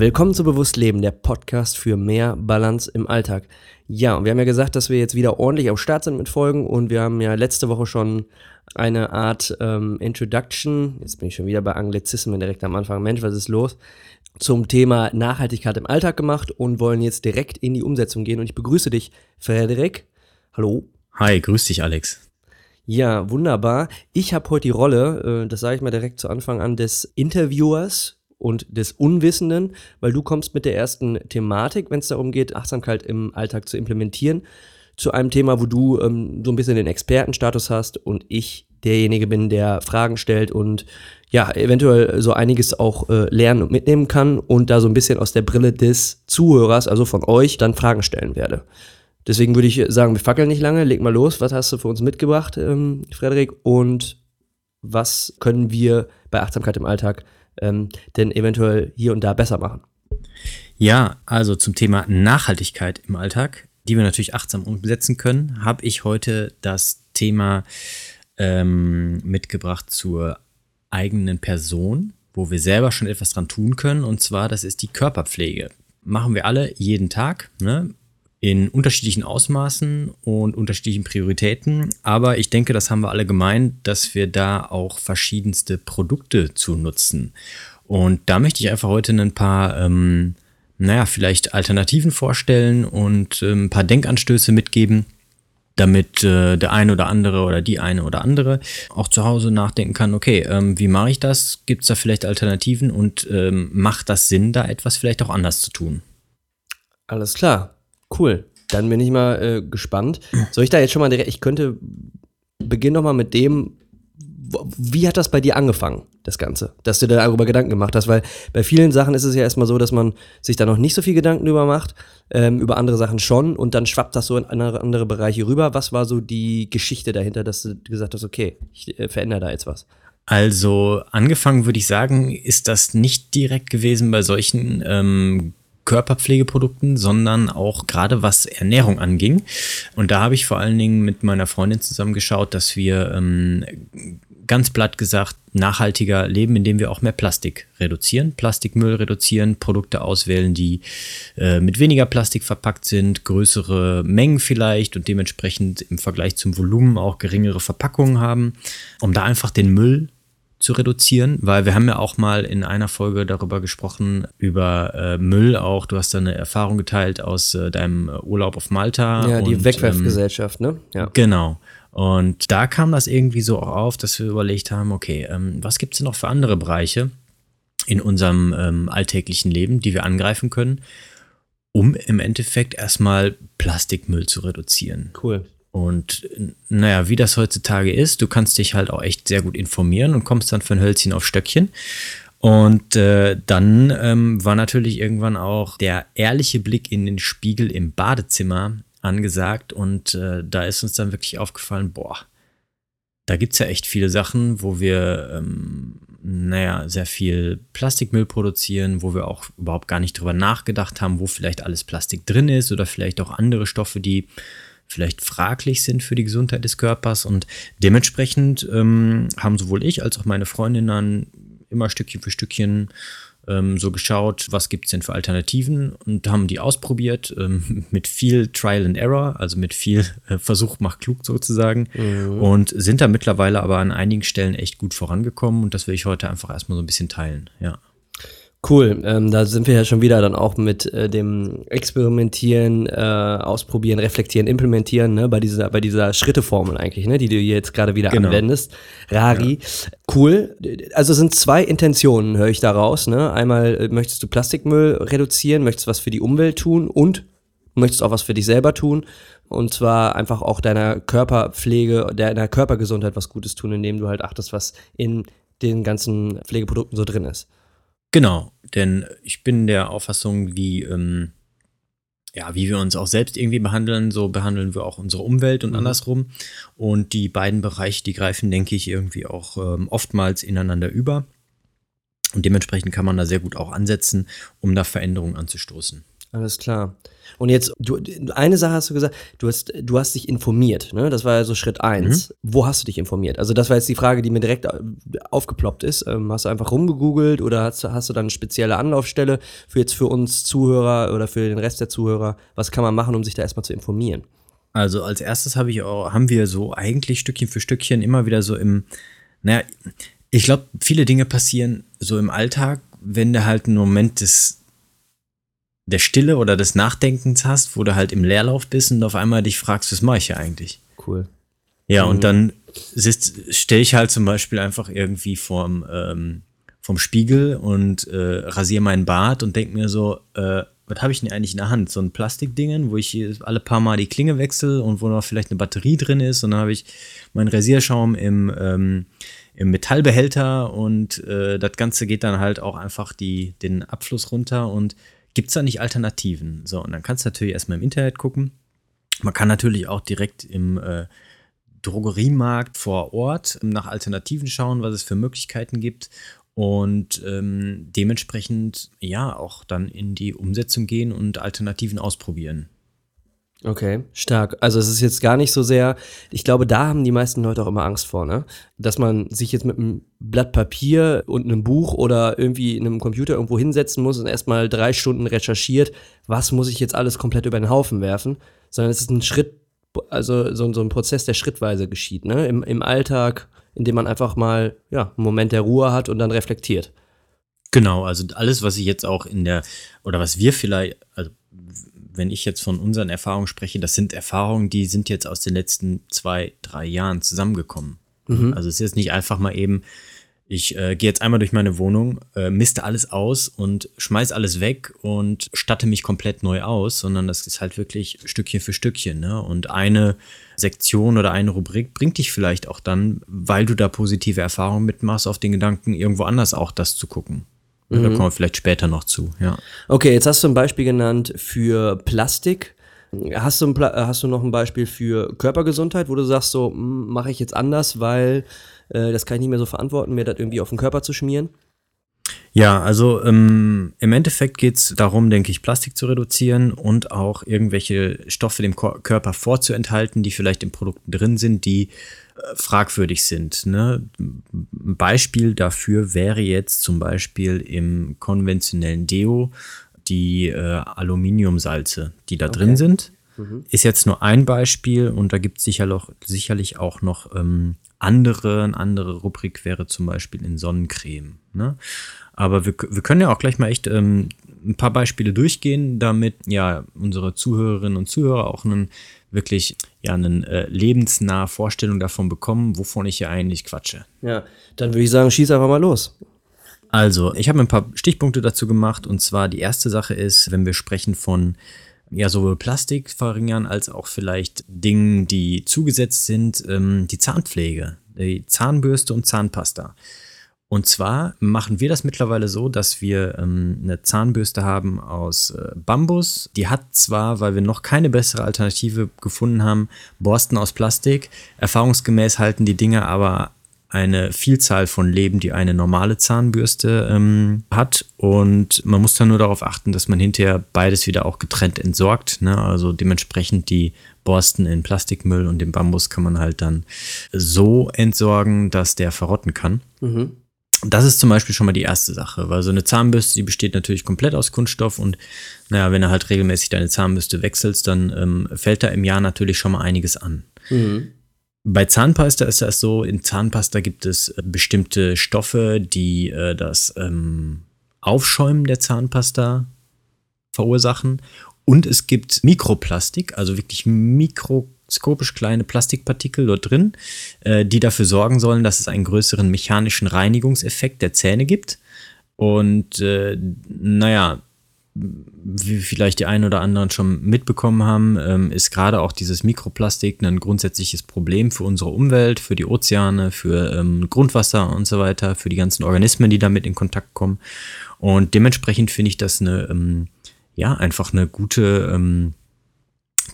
Willkommen zu Bewusst Leben, der Podcast für mehr Balance im Alltag. Ja, und wir haben ja gesagt, dass wir jetzt wieder ordentlich am Start sind mit Folgen und wir haben ja letzte Woche schon eine Art ähm, Introduction, jetzt bin ich schon wieder bei Anglizismen direkt am Anfang, Mensch, was ist los, zum Thema Nachhaltigkeit im Alltag gemacht und wollen jetzt direkt in die Umsetzung gehen und ich begrüße dich, Frederik. Hallo. Hi, grüß dich, Alex. Ja, wunderbar. Ich habe heute die Rolle, äh, das sage ich mal direkt zu Anfang an, des Interviewers und des Unwissenden, weil du kommst mit der ersten Thematik, wenn es darum geht, Achtsamkeit im Alltag zu implementieren, zu einem Thema, wo du ähm, so ein bisschen den Expertenstatus hast und ich derjenige bin, der Fragen stellt und ja, eventuell so einiges auch äh, lernen und mitnehmen kann und da so ein bisschen aus der Brille des Zuhörers, also von euch, dann Fragen stellen werde. Deswegen würde ich sagen, wir fackeln nicht lange, leg mal los. Was hast du für uns mitgebracht, ähm, Frederik? Und was können wir bei Achtsamkeit im Alltag ähm, denn eventuell hier und da besser machen? Ja, also zum Thema Nachhaltigkeit im Alltag, die wir natürlich achtsam umsetzen können, habe ich heute das Thema ähm, mitgebracht zur eigenen Person, wo wir selber schon etwas dran tun können. Und zwar, das ist die Körperpflege. Machen wir alle jeden Tag. Ne? In unterschiedlichen Ausmaßen und unterschiedlichen Prioritäten. Aber ich denke, das haben wir alle gemeint, dass wir da auch verschiedenste Produkte zu nutzen. Und da möchte ich einfach heute ein paar, ähm, naja, vielleicht Alternativen vorstellen und ähm, ein paar Denkanstöße mitgeben, damit äh, der eine oder andere oder die eine oder andere auch zu Hause nachdenken kann, okay, ähm, wie mache ich das? Gibt es da vielleicht Alternativen und ähm, macht das Sinn, da etwas vielleicht auch anders zu tun? Alles klar. Cool. Dann bin ich mal äh, gespannt. Soll ich da jetzt schon mal direkt, ich könnte, beginn doch mal mit dem, wie hat das bei dir angefangen, das Ganze? Dass du dir darüber Gedanken gemacht hast, weil bei vielen Sachen ist es ja erstmal so, dass man sich da noch nicht so viel Gedanken drüber macht, ähm, über andere Sachen schon und dann schwappt das so in andere, andere Bereiche rüber. Was war so die Geschichte dahinter, dass du gesagt hast, okay, ich äh, verändere da jetzt was? Also angefangen würde ich sagen, ist das nicht direkt gewesen bei solchen ähm, Körperpflegeprodukten, sondern auch gerade was Ernährung anging. Und da habe ich vor allen Dingen mit meiner Freundin zusammen geschaut, dass wir ähm, ganz platt gesagt nachhaltiger leben, indem wir auch mehr Plastik reduzieren, Plastikmüll reduzieren, Produkte auswählen, die äh, mit weniger Plastik verpackt sind, größere Mengen vielleicht und dementsprechend im Vergleich zum Volumen auch geringere Verpackungen haben, um da einfach den Müll zu reduzieren, weil wir haben ja auch mal in einer Folge darüber gesprochen, über äh, Müll auch. Du hast da eine Erfahrung geteilt aus äh, deinem Urlaub auf Malta. Ja, die und, Wegwerfgesellschaft, ähm, ne? Ja. Genau. Und da kam das irgendwie so auch auf, dass wir überlegt haben, okay, ähm, was gibt es denn noch für andere Bereiche in unserem ähm, alltäglichen Leben, die wir angreifen können, um im Endeffekt erstmal Plastikmüll zu reduzieren. Cool. Und naja, wie das heutzutage ist, du kannst dich halt auch echt sehr gut informieren und kommst dann von Hölzchen auf Stöckchen. Und äh, dann ähm, war natürlich irgendwann auch der ehrliche Blick in den Spiegel im Badezimmer angesagt. Und äh, da ist uns dann wirklich aufgefallen, boah, da gibt es ja echt viele Sachen, wo wir, ähm, naja, sehr viel Plastikmüll produzieren, wo wir auch überhaupt gar nicht drüber nachgedacht haben, wo vielleicht alles Plastik drin ist oder vielleicht auch andere Stoffe, die vielleicht fraglich sind für die Gesundheit des Körpers. Und dementsprechend ähm, haben sowohl ich als auch meine Freundinnen immer Stückchen für Stückchen ähm, so geschaut, was gibt es denn für Alternativen und haben die ausprobiert ähm, mit viel Trial and Error, also mit viel äh, Versuch macht klug sozusagen mhm. und sind da mittlerweile aber an einigen Stellen echt gut vorangekommen und das will ich heute einfach erstmal so ein bisschen teilen, ja. Cool, ähm, da sind wir ja schon wieder dann auch mit äh, dem Experimentieren, äh, Ausprobieren, Reflektieren, Implementieren, ne, bei dieser, bei dieser Schritteformel eigentlich, ne, die du jetzt gerade wieder genau. anwendest. Rari, ja. cool. Also sind zwei Intentionen, höre ich daraus, ne? Einmal äh, möchtest du Plastikmüll reduzieren, möchtest was für die Umwelt tun und möchtest auch was für dich selber tun. Und zwar einfach auch deiner Körperpflege, deiner Körpergesundheit was Gutes tun, indem du halt achtest, was in den ganzen Pflegeprodukten so drin ist. Genau, denn ich bin der Auffassung, wie ähm, ja, wie wir uns auch selbst irgendwie behandeln, so behandeln wir auch unsere Umwelt und mhm. andersrum. Und die beiden Bereiche, die greifen, denke ich, irgendwie auch ähm, oftmals ineinander über. Und dementsprechend kann man da sehr gut auch ansetzen, um da Veränderungen anzustoßen. Alles klar. Und jetzt, du, eine Sache hast du gesagt, du hast, du hast dich informiert, ne? Das war ja so Schritt eins. Mhm. Wo hast du dich informiert? Also, das war jetzt die Frage, die mir direkt äh, aufgeploppt ist. Ähm, hast du einfach rumgegoogelt oder hast, hast du dann eine spezielle Anlaufstelle für jetzt für uns Zuhörer oder für den Rest der Zuhörer? Was kann man machen, um sich da erstmal zu informieren? Also, als erstes habe ich auch, haben wir so eigentlich Stückchen für Stückchen immer wieder so im, naja, ich glaube, viele Dinge passieren so im Alltag, wenn du halt einen Moment des der Stille oder des Nachdenkens hast, wo du halt im Leerlauf bist und auf einmal dich fragst, was mache ich hier eigentlich? Cool. Ja, mhm. und dann stehe ich halt zum Beispiel einfach irgendwie vorm, ähm, vom Spiegel und äh, rasiere meinen Bart und denke mir so, äh, was habe ich denn eigentlich in der Hand? So ein Plastikdingen, wo ich alle paar Mal die Klinge wechsle und wo noch vielleicht eine Batterie drin ist. Und dann habe ich meinen Rasierschaum im, ähm, im Metallbehälter und äh, das Ganze geht dann halt auch einfach die, den Abfluss runter und Gibt es da nicht Alternativen? So, und dann kannst du natürlich erstmal im Internet gucken. Man kann natürlich auch direkt im äh, Drogeriemarkt vor Ort nach Alternativen schauen, was es für Möglichkeiten gibt und ähm, dementsprechend ja auch dann in die Umsetzung gehen und Alternativen ausprobieren. Okay, stark. Also es ist jetzt gar nicht so sehr, ich glaube, da haben die meisten Leute auch immer Angst vor, ne? Dass man sich jetzt mit einem Blatt Papier und einem Buch oder irgendwie in einem Computer irgendwo hinsetzen muss und erstmal drei Stunden recherchiert, was muss ich jetzt alles komplett über den Haufen werfen, sondern es ist ein Schritt, also so, so ein Prozess, der schrittweise geschieht, ne? Im, Im Alltag, in dem man einfach mal, ja, einen Moment der Ruhe hat und dann reflektiert. Genau, also alles, was ich jetzt auch in der, oder was wir vielleicht, also wenn ich jetzt von unseren Erfahrungen spreche, das sind Erfahrungen, die sind jetzt aus den letzten zwei, drei Jahren zusammengekommen. Mhm. Also es ist jetzt nicht einfach mal eben, ich äh, gehe jetzt einmal durch meine Wohnung, äh, miste alles aus und schmeiß alles weg und statte mich komplett neu aus, sondern das ist halt wirklich Stückchen für Stückchen. Ne? Und eine Sektion oder eine Rubrik bringt dich vielleicht auch dann, weil du da positive Erfahrungen mitmachst, auf den Gedanken, irgendwo anders auch das zu gucken. Mhm. Da kommen wir vielleicht später noch zu, ja. Okay, jetzt hast du ein Beispiel genannt für Plastik. Hast du, ein, hast du noch ein Beispiel für Körpergesundheit, wo du sagst, so mache ich jetzt anders, weil äh, das kann ich nicht mehr so verantworten, mir das irgendwie auf den Körper zu schmieren? Ja, also ähm, im Endeffekt geht es darum, denke ich, Plastik zu reduzieren und auch irgendwelche Stoffe dem Körper vorzuenthalten, die vielleicht in Produkten drin sind, die fragwürdig sind. Ne? Ein Beispiel dafür wäre jetzt zum Beispiel im konventionellen Deo die äh, Aluminiumsalze, die da okay. drin sind. Mhm. Ist jetzt nur ein Beispiel und da gibt es sicher sicherlich auch noch ähm, andere. Eine andere Rubrik wäre zum Beispiel in Sonnencreme. Ne? Aber wir, wir können ja auch gleich mal echt ähm, ein paar Beispiele durchgehen, damit ja unsere Zuhörerinnen und Zuhörer auch einen wirklich ja eine äh, lebensnahe Vorstellung davon bekommen, wovon ich hier eigentlich quatsche. Ja, dann würde ich sagen, schieß einfach mal los. Also, ich habe ein paar Stichpunkte dazu gemacht und zwar die erste Sache ist, wenn wir sprechen von ja sowohl Plastik verringern als auch vielleicht Dingen, die zugesetzt sind, ähm, die Zahnpflege, die Zahnbürste und Zahnpasta. Und zwar machen wir das mittlerweile so, dass wir ähm, eine Zahnbürste haben aus äh, Bambus. Die hat zwar, weil wir noch keine bessere Alternative gefunden haben, Borsten aus Plastik. Erfahrungsgemäß halten die Dinge aber eine Vielzahl von Leben, die eine normale Zahnbürste ähm, hat. Und man muss dann nur darauf achten, dass man hinterher beides wieder auch getrennt entsorgt. Ne? Also dementsprechend die Borsten in Plastikmüll und den Bambus kann man halt dann so entsorgen, dass der verrotten kann. Mhm. Das ist zum Beispiel schon mal die erste Sache, weil so eine Zahnbürste, die besteht natürlich komplett aus Kunststoff und naja, wenn du halt regelmäßig deine Zahnbürste wechselst, dann ähm, fällt da im Jahr natürlich schon mal einiges an. Mhm. Bei Zahnpasta ist das so, in Zahnpasta gibt es äh, bestimmte Stoffe, die äh, das ähm, Aufschäumen der Zahnpasta verursachen und es gibt Mikroplastik, also wirklich Mikroplastik mikroskopisch kleine Plastikpartikel dort drin, äh, die dafür sorgen sollen, dass es einen größeren mechanischen Reinigungseffekt der Zähne gibt. Und äh, naja, wie vielleicht die einen oder anderen schon mitbekommen haben, ähm, ist gerade auch dieses Mikroplastik ein grundsätzliches Problem für unsere Umwelt, für die Ozeane, für ähm, Grundwasser und so weiter, für die ganzen Organismen, die damit in Kontakt kommen. Und dementsprechend finde ich das eine ähm, ja, einfach eine gute ähm,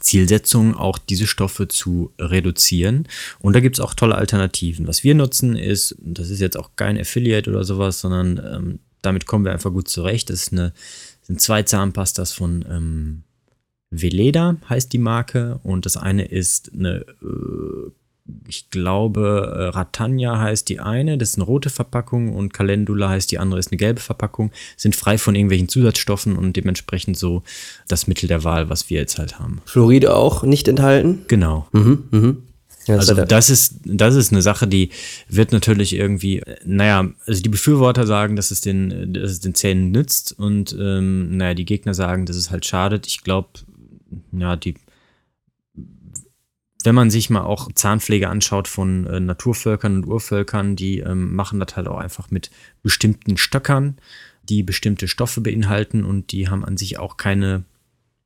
Zielsetzung, auch diese Stoffe zu reduzieren. Und da gibt es auch tolle Alternativen. Was wir nutzen ist, das ist jetzt auch kein Affiliate oder sowas, sondern ähm, damit kommen wir einfach gut zurecht. Das ist eine, sind zwei Zahnpastas von ähm, Veleda, heißt die Marke. Und das eine ist eine äh, ich glaube, äh, Ratanja heißt die eine, das ist eine rote Verpackung und Calendula heißt die andere, ist eine gelbe Verpackung, sind frei von irgendwelchen Zusatzstoffen und dementsprechend so das Mittel der Wahl, was wir jetzt halt haben. Fluoride auch nicht enthalten? Genau. Mhm, mhm. Ja, also das ist, das ist eine Sache, die wird natürlich irgendwie, naja, also die Befürworter sagen, dass es den, dass es den Zähnen nützt und ähm, naja, die Gegner sagen, dass es halt schadet. Ich glaube, ja, die wenn man sich mal auch Zahnpflege anschaut von äh, Naturvölkern und Urvölkern, die ähm, machen das halt auch einfach mit bestimmten Stöckern, die bestimmte Stoffe beinhalten und die haben an sich auch keine,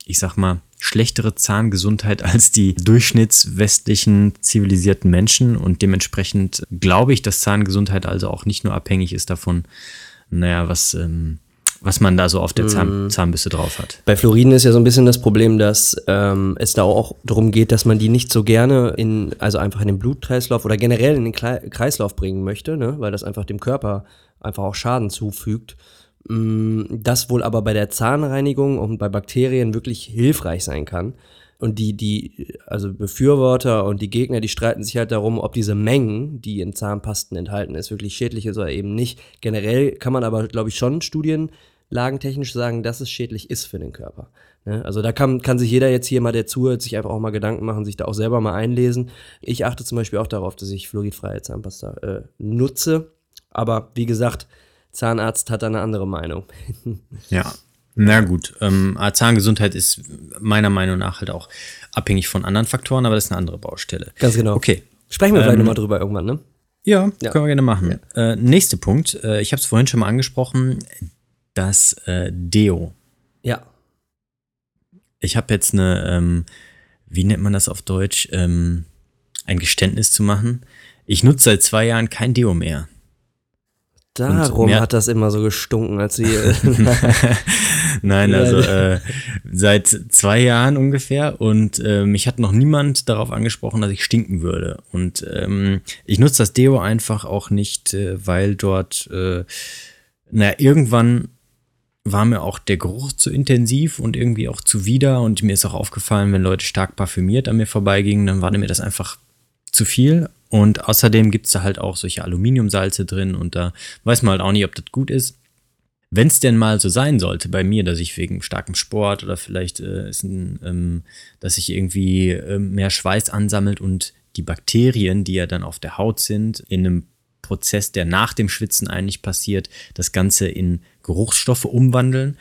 ich sag mal, schlechtere Zahngesundheit als die durchschnittswestlichen zivilisierten Menschen. Und dementsprechend glaube ich, dass Zahngesundheit also auch nicht nur abhängig ist davon, naja, was ähm, was man da so auf der Zahn, mm. Zahnbürste drauf hat. Bei Fluoriden ist ja so ein bisschen das Problem, dass ähm, es da auch darum geht, dass man die nicht so gerne in, also einfach in den Blutkreislauf oder generell in den Kreislauf bringen möchte, ne? weil das einfach dem Körper einfach auch Schaden zufügt. Mm, das wohl aber bei der Zahnreinigung und bei Bakterien wirklich hilfreich sein kann. Und die, die, also Befürworter und die Gegner, die streiten sich halt darum, ob diese Mengen, die in Zahnpasten enthalten ist, wirklich schädlich ist oder eben nicht. Generell kann man aber, glaube ich, schon studienlagentechnisch sagen, dass es schädlich ist für den Körper. Ne? Also da kann, kann sich jeder jetzt hier mal, der zuhört, sich einfach auch mal Gedanken machen, sich da auch selber mal einlesen. Ich achte zum Beispiel auch darauf, dass ich fluoridfreie Zahnpasta äh, nutze. Aber wie gesagt, Zahnarzt hat da eine andere Meinung. ja, na gut, ähm, Zahngesundheit ist meiner Meinung nach halt auch abhängig von anderen Faktoren, aber das ist eine andere Baustelle. Ganz genau. Okay. Sprechen wir ähm, vielleicht nochmal drüber irgendwann, ne? Ja, ja, können wir gerne machen. Ja. Äh, nächster Punkt, äh, ich habe es vorhin schon mal angesprochen, das äh, Deo. Ja. Ich habe jetzt eine, ähm, wie nennt man das auf Deutsch, ähm, ein Geständnis zu machen. Ich nutze seit zwei Jahren kein Deo mehr. Darum hat das immer so gestunken, als sie. Nein, also äh, seit zwei Jahren ungefähr und äh, mich hat noch niemand darauf angesprochen, dass ich stinken würde. Und ähm, ich nutze das Deo einfach auch nicht, äh, weil dort, äh, naja, irgendwann war mir auch der Geruch zu intensiv und irgendwie auch zuwider und mir ist auch aufgefallen, wenn Leute stark parfümiert an mir vorbeigingen, dann war mir das einfach zu viel und außerdem gibt es da halt auch solche Aluminiumsalze drin und da weiß man halt auch nicht, ob das gut ist. Wenn es denn mal so sein sollte bei mir, dass ich wegen starkem Sport oder vielleicht äh, ein, ähm, dass sich irgendwie äh, mehr Schweiß ansammelt und die Bakterien, die ja dann auf der Haut sind, in einem Prozess, der nach dem Schwitzen eigentlich passiert, das Ganze in Geruchsstoffe umwandeln.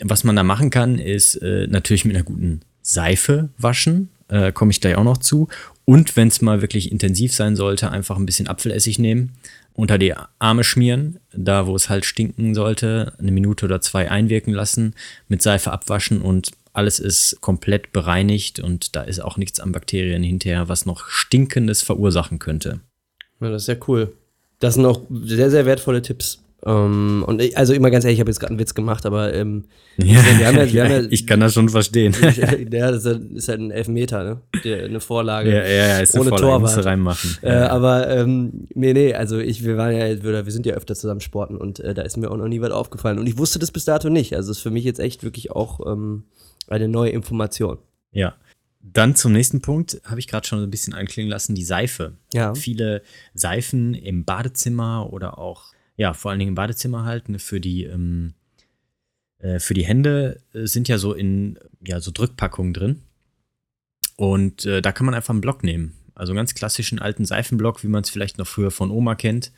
Was man da machen kann, ist äh, natürlich mit einer guten Seife waschen, äh, komme ich gleich auch noch zu. Und wenn es mal wirklich intensiv sein sollte, einfach ein bisschen Apfelessig nehmen, unter die Arme schmieren, da wo es halt stinken sollte, eine Minute oder zwei einwirken lassen, mit Seife abwaschen und alles ist komplett bereinigt und da ist auch nichts an Bakterien hinterher, was noch Stinkendes verursachen könnte. Ja, das ist ja cool. Das sind auch sehr, sehr wertvolle Tipps. Um, ähm, und ich, also immer ganz ehrlich, ich habe jetzt gerade einen Witz gemacht, aber ähm, ja, wir haben ja, wir haben ja, ich kann das schon verstehen. ja, das ist halt ein Elfmeter, ne? Der, eine Vorlage. Ja, ja, ja ist ohne eine Vorlage, Torwart. reinmachen. Äh, aber ähm, nee, nee, also ich, wir waren ja, wir, wir sind ja öfter zusammen sporten und äh, da ist mir auch noch nie was aufgefallen. Und ich wusste das bis dato nicht. Also ist für mich jetzt echt wirklich auch ähm, eine neue Information. Ja. Dann zum nächsten Punkt, habe ich gerade schon ein bisschen anklingen lassen, die Seife. Ja. Viele Seifen im Badezimmer oder auch ja, vor allen Dingen im Badezimmer halt, ne, für die, ähm, äh, für die Hände äh, sind ja so in, ja, so Drückpackungen drin. Und äh, da kann man einfach einen Block nehmen. Also einen ganz klassischen alten Seifenblock, wie man es vielleicht noch früher von Oma kennt.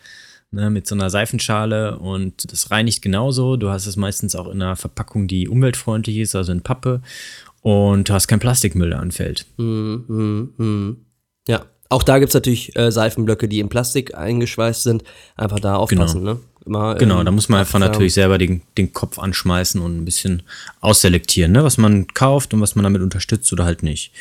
Ne, mit so einer Seifenschale und das reinigt genauso. Du hast es meistens auch in einer Verpackung, die umweltfreundlich ist, also in Pappe. Und du hast kein Plastikmüll, der anfällt. Mm, mm, mm. Ja, auch da gibt es natürlich äh, Seifenblöcke, die in Plastik eingeschweißt sind. Einfach da aufpassen, genau. ne? Immer, genau, ähm, da muss man einfach natürlich selber den, den Kopf anschmeißen und ein bisschen ausselektieren, ne? was man kauft und was man damit unterstützt oder halt nicht.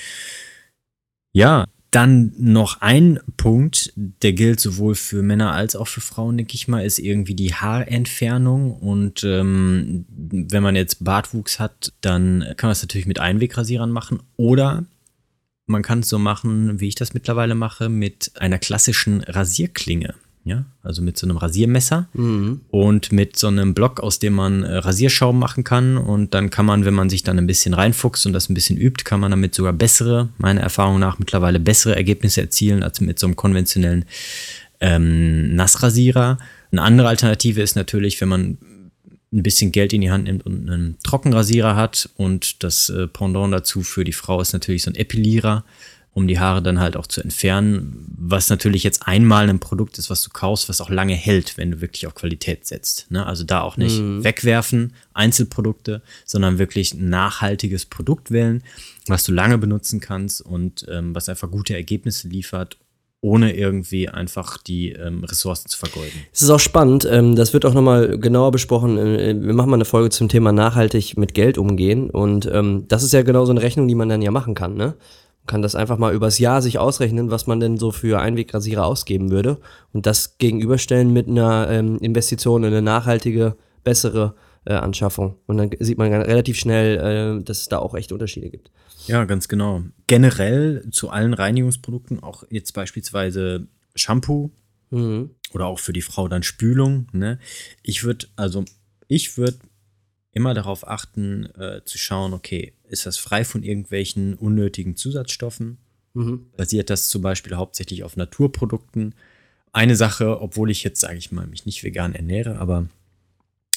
Ja, Dann noch ein Punkt, der gilt sowohl für Männer als auch für Frauen, denke ich mal, ist irgendwie die Haarentfernung. Und ähm, wenn man jetzt Bartwuchs hat, dann kann man es natürlich mit Einwegrasierern machen. Oder man kann es so machen, wie ich das mittlerweile mache, mit einer klassischen Rasierklinge. Ja, also mit so einem Rasiermesser Mhm. und mit so einem Block, aus dem man äh, Rasierschaum machen kann. Und dann kann man, wenn man sich dann ein bisschen reinfuchst und das ein bisschen übt, kann man damit sogar bessere, meiner Erfahrung nach mittlerweile bessere Ergebnisse erzielen als mit so einem konventionellen ähm, Nassrasierer. Eine andere Alternative ist natürlich, wenn man ein bisschen Geld in die Hand nimmt und einen Trockenrasierer hat. Und das äh, Pendant dazu für die Frau ist natürlich so ein Epilierer, um die Haare dann halt auch zu entfernen. Was natürlich jetzt einmal ein Produkt ist, was du kaufst, was auch lange hält, wenn du wirklich auf Qualität setzt. Ne? Also da auch nicht wegwerfen, Einzelprodukte, sondern wirklich ein nachhaltiges Produkt wählen, was du lange benutzen kannst und ähm, was einfach gute Ergebnisse liefert, ohne irgendwie einfach die ähm, Ressourcen zu vergeuden. Es ist auch spannend, ähm, das wird auch nochmal genauer besprochen. Äh, wir machen mal eine Folge zum Thema nachhaltig mit Geld umgehen. Und ähm, das ist ja genau so eine Rechnung, die man dann ja machen kann, ne? Man kann das einfach mal übers Jahr sich ausrechnen, was man denn so für Einwegrasierer ausgeben würde. Und das gegenüberstellen mit einer ähm, Investition in eine nachhaltige, bessere äh, Anschaffung. Und dann sieht man relativ schnell, äh, dass es da auch echt Unterschiede gibt. Ja, ganz genau. Generell zu allen Reinigungsprodukten, auch jetzt beispielsweise Shampoo Mhm. oder auch für die Frau dann Spülung. Ne? Ich würde, also ich würde immer darauf achten, äh, zu schauen, okay, ist das frei von irgendwelchen unnötigen Zusatzstoffen? Mhm. Basiert das zum Beispiel hauptsächlich auf Naturprodukten? Eine Sache, obwohl ich jetzt, sage ich mal, mich nicht vegan ernähre, aber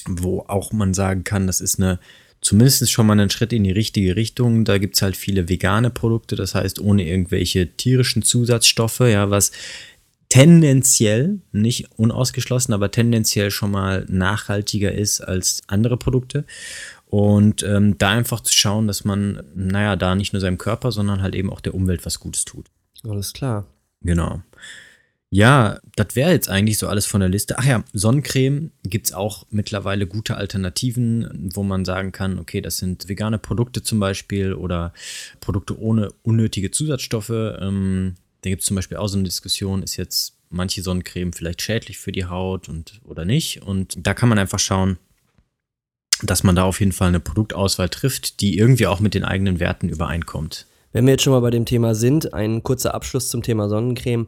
wo auch man sagen kann, das ist eine zumindest schon mal ein Schritt in die richtige Richtung. Da gibt es halt viele vegane Produkte, das heißt ohne irgendwelche tierischen Zusatzstoffe, ja, was tendenziell, nicht unausgeschlossen, aber tendenziell schon mal nachhaltiger ist als andere Produkte. Und ähm, da einfach zu schauen, dass man, naja, da nicht nur seinem Körper, sondern halt eben auch der Umwelt was Gutes tut. Alles klar. Genau. Ja, das wäre jetzt eigentlich so alles von der Liste. Ach ja, Sonnencreme gibt es auch mittlerweile gute Alternativen, wo man sagen kann, okay, das sind vegane Produkte zum Beispiel oder Produkte ohne unnötige Zusatzstoffe. Ähm, da gibt es zum Beispiel auch so eine Diskussion, ist jetzt manche Sonnencreme vielleicht schädlich für die Haut und oder nicht. Und da kann man einfach schauen, dass man da auf jeden Fall eine Produktauswahl trifft, die irgendwie auch mit den eigenen Werten übereinkommt. Wenn wir jetzt schon mal bei dem Thema sind, ein kurzer Abschluss zum Thema Sonnencreme.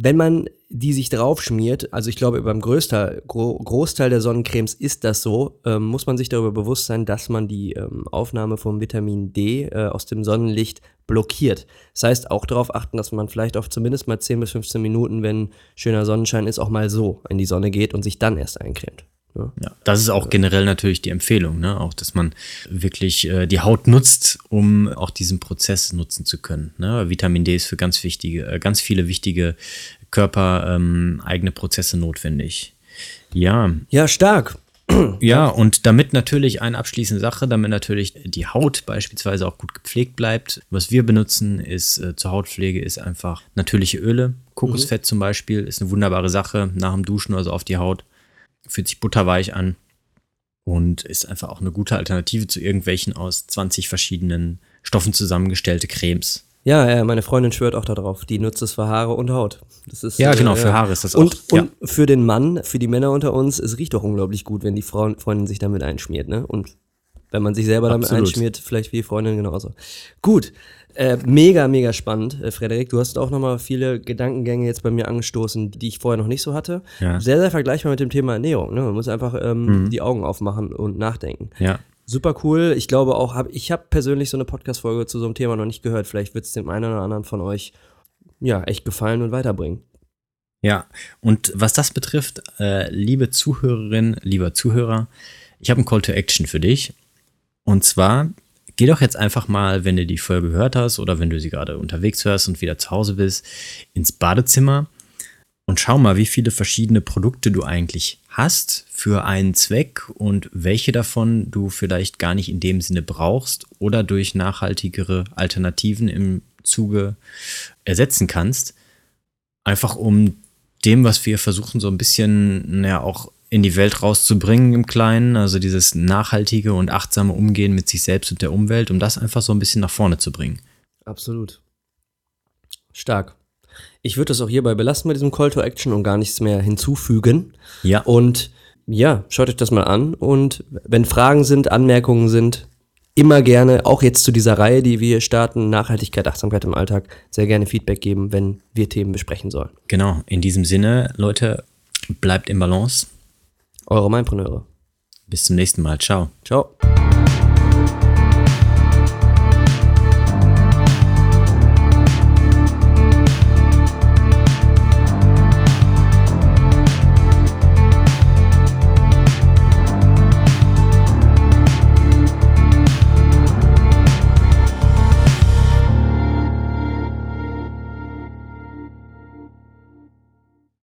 Wenn man die sich drauf schmiert, also ich glaube, beim größter, Gro Großteil der Sonnencremes ist das so, ähm, muss man sich darüber bewusst sein, dass man die ähm, Aufnahme von Vitamin D äh, aus dem Sonnenlicht blockiert. Das heißt, auch darauf achten, dass man vielleicht auf zumindest mal 10 bis 15 Minuten, wenn schöner Sonnenschein ist, auch mal so in die Sonne geht und sich dann erst eincremt. Ja. Ja, das ist auch generell natürlich die Empfehlung, ne? Auch, dass man wirklich äh, die Haut nutzt, um auch diesen Prozess nutzen zu können. Ne? Vitamin D ist für ganz wichtige, äh, ganz viele wichtige Körper ähm, Prozesse notwendig. Ja, Ja, stark. ja, und damit natürlich eine abschließende Sache, damit natürlich die Haut beispielsweise auch gut gepflegt bleibt. Was wir benutzen ist äh, zur Hautpflege ist einfach natürliche Öle. Kokosfett zum Beispiel ist eine wunderbare Sache nach dem Duschen oder so auf die Haut. Fühlt sich butterweich an und ist einfach auch eine gute Alternative zu irgendwelchen aus 20 verschiedenen Stoffen zusammengestellte Cremes. Ja, ja, meine Freundin schwört auch darauf. Die nutzt es für Haare und Haut. Das ist, Ja, äh, genau, für Haare ist das und, auch. Und für den Mann, für die Männer unter uns, es riecht doch unglaublich gut, wenn die Frau, Freundin sich damit einschmiert, ne? Und wenn man sich selber damit Absolut. einschmiert, vielleicht wie die Freundin genauso. Gut, äh, mega, mega spannend, äh, Frederik. Du hast auch nochmal viele Gedankengänge jetzt bei mir angestoßen, die ich vorher noch nicht so hatte. Ja. Sehr, sehr vergleichbar mit dem Thema Ernährung. Ne? Man muss einfach ähm, Mhm. die Augen aufmachen und nachdenken. Ja, Super cool. Ich glaube auch, hab, ich habe persönlich so eine Podcast-Folge zu so einem Thema noch nicht gehört. Vielleicht wird es dem einen oder anderen von euch ja echt gefallen und weiterbringen. Ja, und was das betrifft, äh, liebe Zuhörerin, lieber Zuhörer, ich habe einen Call to Action für dich. Und zwar, geh doch jetzt einfach mal, wenn du die Folge gehört hast oder wenn du sie gerade unterwegs hörst und wieder zu Hause bist, ins Badezimmer und schau mal, wie viele verschiedene Produkte du eigentlich hast für einen Zweck und welche davon du vielleicht gar nicht in dem Sinne brauchst oder durch nachhaltigere Alternativen im Zuge ersetzen kannst. Einfach um dem, was wir versuchen, so ein bisschen, naja, auch in die Welt rauszubringen im Kleinen, also dieses nachhaltige und achtsame Umgehen mit sich selbst und der Umwelt, um das einfach so ein bisschen nach vorne zu bringen. Absolut. Stark. Ich würde das auch hierbei belassen mit diesem Call to Action und gar nichts mehr hinzufügen. Ja. Und ja, schaut euch das mal an. Und wenn Fragen sind, Anmerkungen sind, immer gerne, auch jetzt zu dieser Reihe, die wir starten, Nachhaltigkeit, Achtsamkeit im Alltag, sehr gerne Feedback geben, wenn wir Themen besprechen sollen. Genau, in diesem Sinne, Leute, bleibt im Balance. Eure Mindpreneure. Bis zum nächsten Mal. Ciao. Ciao.